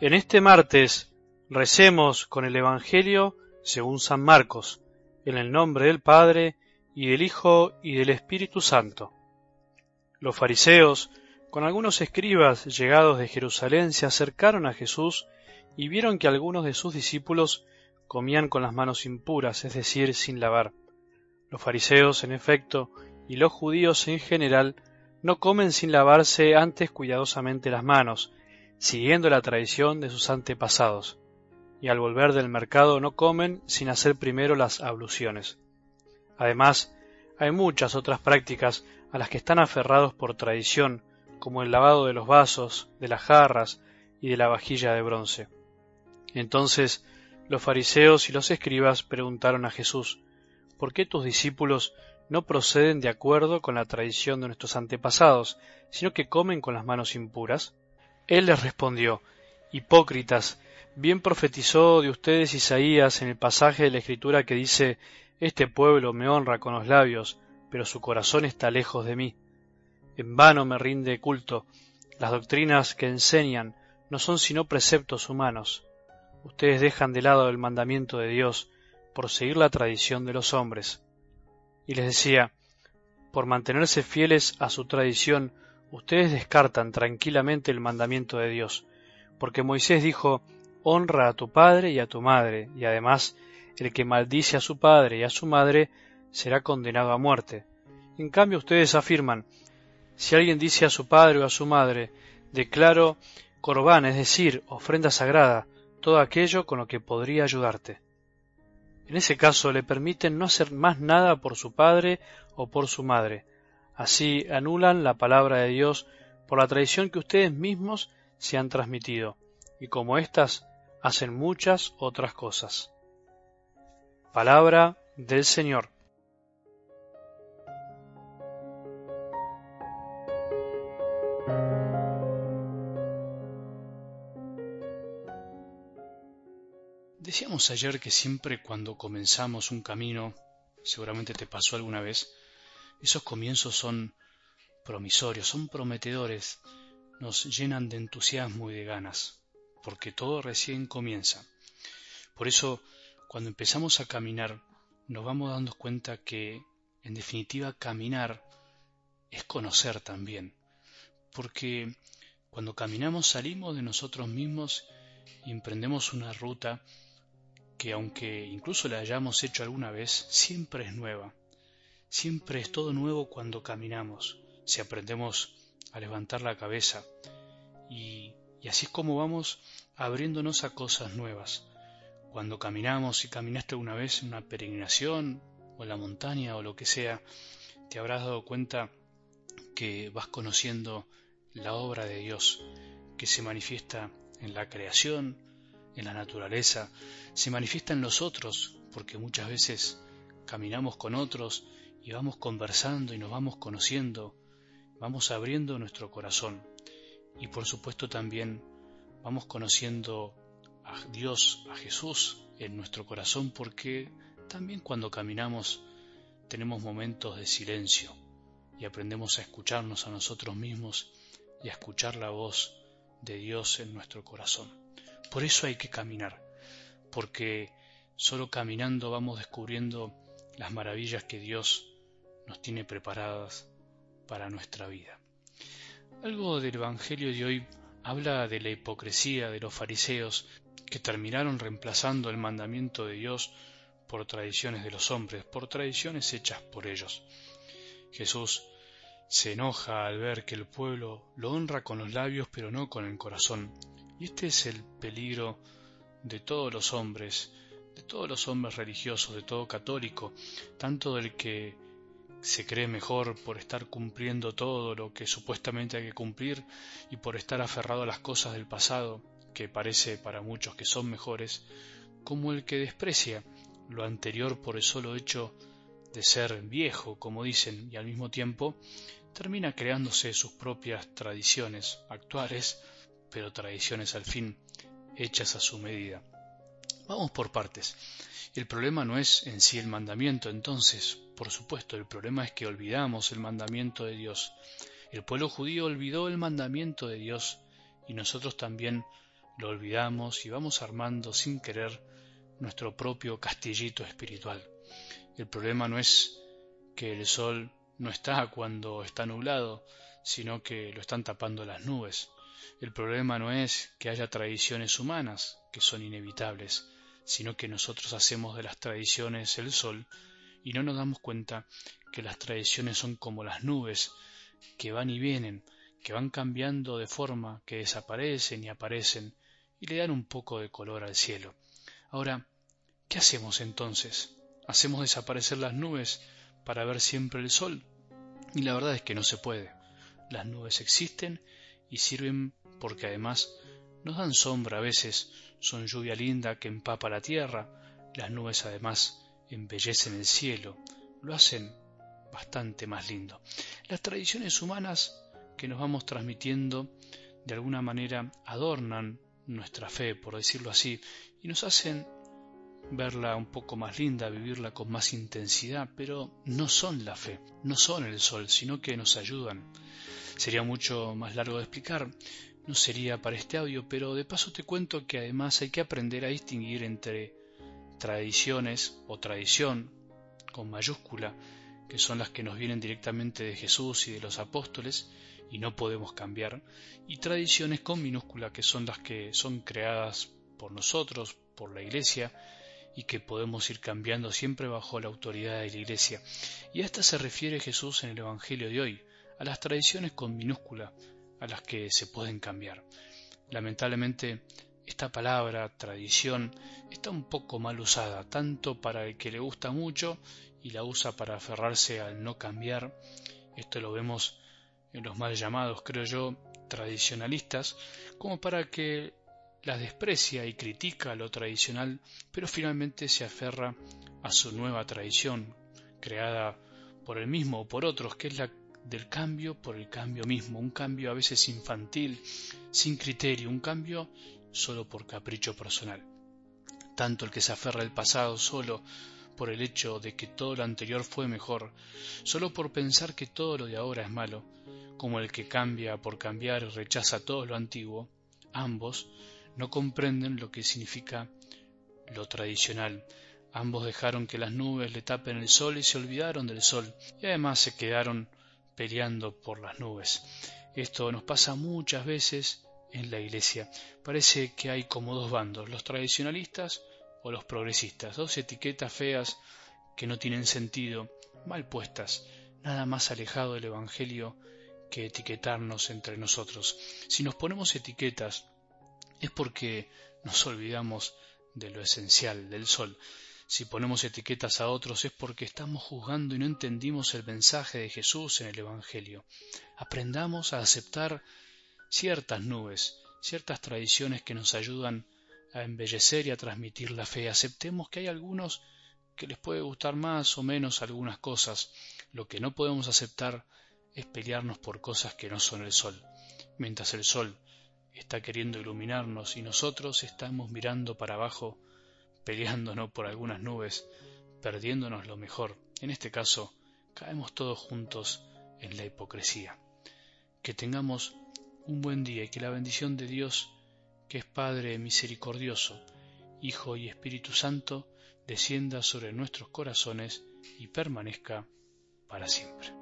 En este martes recemos con el Evangelio según San Marcos, en el nombre del Padre, y del Hijo, y del Espíritu Santo. Los fariseos, con algunos escribas llegados de Jerusalén, se acercaron a Jesús y vieron que algunos de sus discípulos comían con las manos impuras, es decir, sin lavar. Los fariseos, en efecto, y los judíos en general, no comen sin lavarse antes cuidadosamente las manos, siguiendo la tradición de sus antepasados, y al volver del mercado no comen sin hacer primero las abluciones. Además, hay muchas otras prácticas a las que están aferrados por tradición, como el lavado de los vasos, de las jarras y de la vajilla de bronce. Entonces los fariseos y los escribas preguntaron a Jesús, ¿por qué tus discípulos no proceden de acuerdo con la tradición de nuestros antepasados, sino que comen con las manos impuras? Él les respondió, Hipócritas, bien profetizó de ustedes Isaías en el pasaje de la Escritura que dice, Este pueblo me honra con los labios, pero su corazón está lejos de mí. En vano me rinde culto. Las doctrinas que enseñan no son sino preceptos humanos. Ustedes dejan de lado el mandamiento de Dios por seguir la tradición de los hombres. Y les decía, por mantenerse fieles a su tradición, ustedes descartan tranquilamente el mandamiento de Dios, porque Moisés dijo, honra a tu padre y a tu madre, y además el que maldice a su padre y a su madre será condenado a muerte. En cambio ustedes afirman, si alguien dice a su padre o a su madre, declaro corbán, es decir, ofrenda sagrada, todo aquello con lo que podría ayudarte. En ese caso le permiten no hacer más nada por su padre o por su madre, Así anulan la palabra de Dios por la tradición que ustedes mismos se han transmitido, y como éstas hacen muchas otras cosas. Palabra del Señor. Decíamos ayer que siempre cuando comenzamos un camino, seguramente te pasó alguna vez, esos comienzos son promisorios, son prometedores, nos llenan de entusiasmo y de ganas, porque todo recién comienza. Por eso, cuando empezamos a caminar, nos vamos dando cuenta que, en definitiva, caminar es conocer también, porque cuando caminamos salimos de nosotros mismos y emprendemos una ruta que aunque incluso la hayamos hecho alguna vez, siempre es nueva. Siempre es todo nuevo cuando caminamos, si aprendemos a levantar la cabeza. Y, así es como vamos abriéndonos a cosas nuevas. Cuando caminamos, y caminaste una vez en una peregrinación, o en la montaña, o lo que sea, te habrás dado cuenta que vas conociendo la obra de Dios, que se manifiesta en la creación, en la naturaleza, se manifiesta en los otros, porque muchas veces caminamos con otros y vamos conversando y nos vamos conociendo, vamos abriendo nuestro corazón y por supuesto también vamos conociendo a Dios, a Jesús en nuestro corazón porque también cuando caminamos tenemos momentos de silencio y aprendemos a escucharnos a nosotros mismos y a escuchar la voz de Dios en nuestro corazón. Por eso hay que caminar, porque solo caminando vamos descubriendo las maravillas que Dios nos tiene preparadas para nuestra vida. Algo del Evangelio de hoy habla de la hipocresía de los fariseos que terminaron reemplazando el mandamiento de Dios por tradiciones de los hombres, por tradiciones hechas por ellos. Jesús se enoja al ver que el pueblo lo honra con los labios pero no con el corazón. Y este es el peligro de todos los hombres, de todos los hombres religiosos, de todo católico, tanto del que se cree mejor por estar cumpliendo todo lo que supuestamente hay que cumplir y por estar aferrado a las cosas del pasado, que parece para muchos que son mejores, como el que desprecia lo anterior por el solo hecho de ser viejo, como dicen, y al mismo tiempo termina creándose sus propias tradiciones actuales, pero tradiciones al fin hechas a su medida. Vamos por partes. El problema no es en sí el mandamiento, entonces, por supuesto, el problema es que olvidamos el mandamiento de Dios. El pueblo judío olvidó el mandamiento de Dios y nosotros también lo olvidamos y vamos armando sin querer nuestro propio castillito espiritual. El problema no es que el sol no está cuando está nublado, sino que lo están tapando las nubes. El problema no es que haya tradiciones humanas, que son inevitables, sino que nosotros hacemos de las tradiciones el sol y no nos damos cuenta que las tradiciones son como las nubes, que van y vienen, que van cambiando de forma, que desaparecen y aparecen, y le dan un poco de color al cielo. Ahora, ¿qué hacemos entonces? ¿Hacemos desaparecer las nubes para ver siempre el sol? Y la verdad es que no se puede. Las nubes existen y sirven porque además nos dan sombra a veces, son lluvia linda que empapa la tierra, las nubes además embellecen el cielo, lo hacen bastante más lindo. Las tradiciones humanas que nos vamos transmitiendo de alguna manera adornan nuestra fe, por decirlo así, y nos hacen verla un poco más linda, vivirla con más intensidad, pero no son la fe, no son el sol, sino que nos ayudan. Sería mucho más largo de explicar, no sería para este audio, pero de paso te cuento que además hay que aprender a distinguir entre tradiciones o tradición con mayúscula, que son las que nos vienen directamente de Jesús y de los apóstoles, y no podemos cambiar, y tradiciones con minúscula, que son las que son creadas por nosotros, por la Iglesia, y que podemos ir cambiando siempre bajo la autoridad de la Iglesia. Y a esta se refiere Jesús en el Evangelio de hoy, a las tradiciones con minúscula, a las que se pueden cambiar. Lamentablemente, esta palabra, tradición, está un poco mal usada, tanto para el que le gusta mucho y la usa para aferrarse al no cambiar. Esto lo vemos en los mal llamados, creo yo, tradicionalistas, como para que las desprecia y critica lo tradicional, pero finalmente se aferra a su nueva tradición, creada por él mismo o por otros, que es la del cambio por el cambio mismo, un cambio a veces infantil, sin criterio, un cambio solo por capricho personal. Tanto el que se aferra al pasado solo por el hecho de que todo lo anterior fue mejor, solo por pensar que todo lo de ahora es malo, como el que cambia por cambiar y rechaza todo lo antiguo, ambos no comprenden lo que significa lo tradicional. Ambos dejaron que las nubes le tapen el sol y se olvidaron del sol, y además se quedaron peleando por las nubes. Esto nos pasa muchas veces en la Iglesia. Parece que hay como dos bandos, los tradicionalistas o los progresistas, dos etiquetas feas que no tienen sentido, mal puestas, nada más alejado del Evangelio que etiquetarnos entre nosotros. Si nos ponemos etiquetas es porque nos olvidamos de lo esencial, del sol. Si ponemos etiquetas a otros es porque estamos juzgando y no entendimos el mensaje de Jesús en el Evangelio. Aprendamos a aceptar ciertas nubes, ciertas tradiciones que nos ayudan a embellecer y a transmitir la fe. Aceptemos que hay algunos que les puede gustar más o menos algunas cosas. Lo que no podemos aceptar es pelearnos por cosas que no son el sol. Mientras el sol está queriendo iluminarnos y nosotros estamos mirando para abajo, peleándonos por algunas nubes, perdiéndonos lo mejor. En este caso, caemos todos juntos en la hipocresía. Que tengamos un buen día y que la bendición de Dios, que es Padre misericordioso, Hijo y Espíritu Santo, descienda sobre nuestros corazones y permanezca para siempre.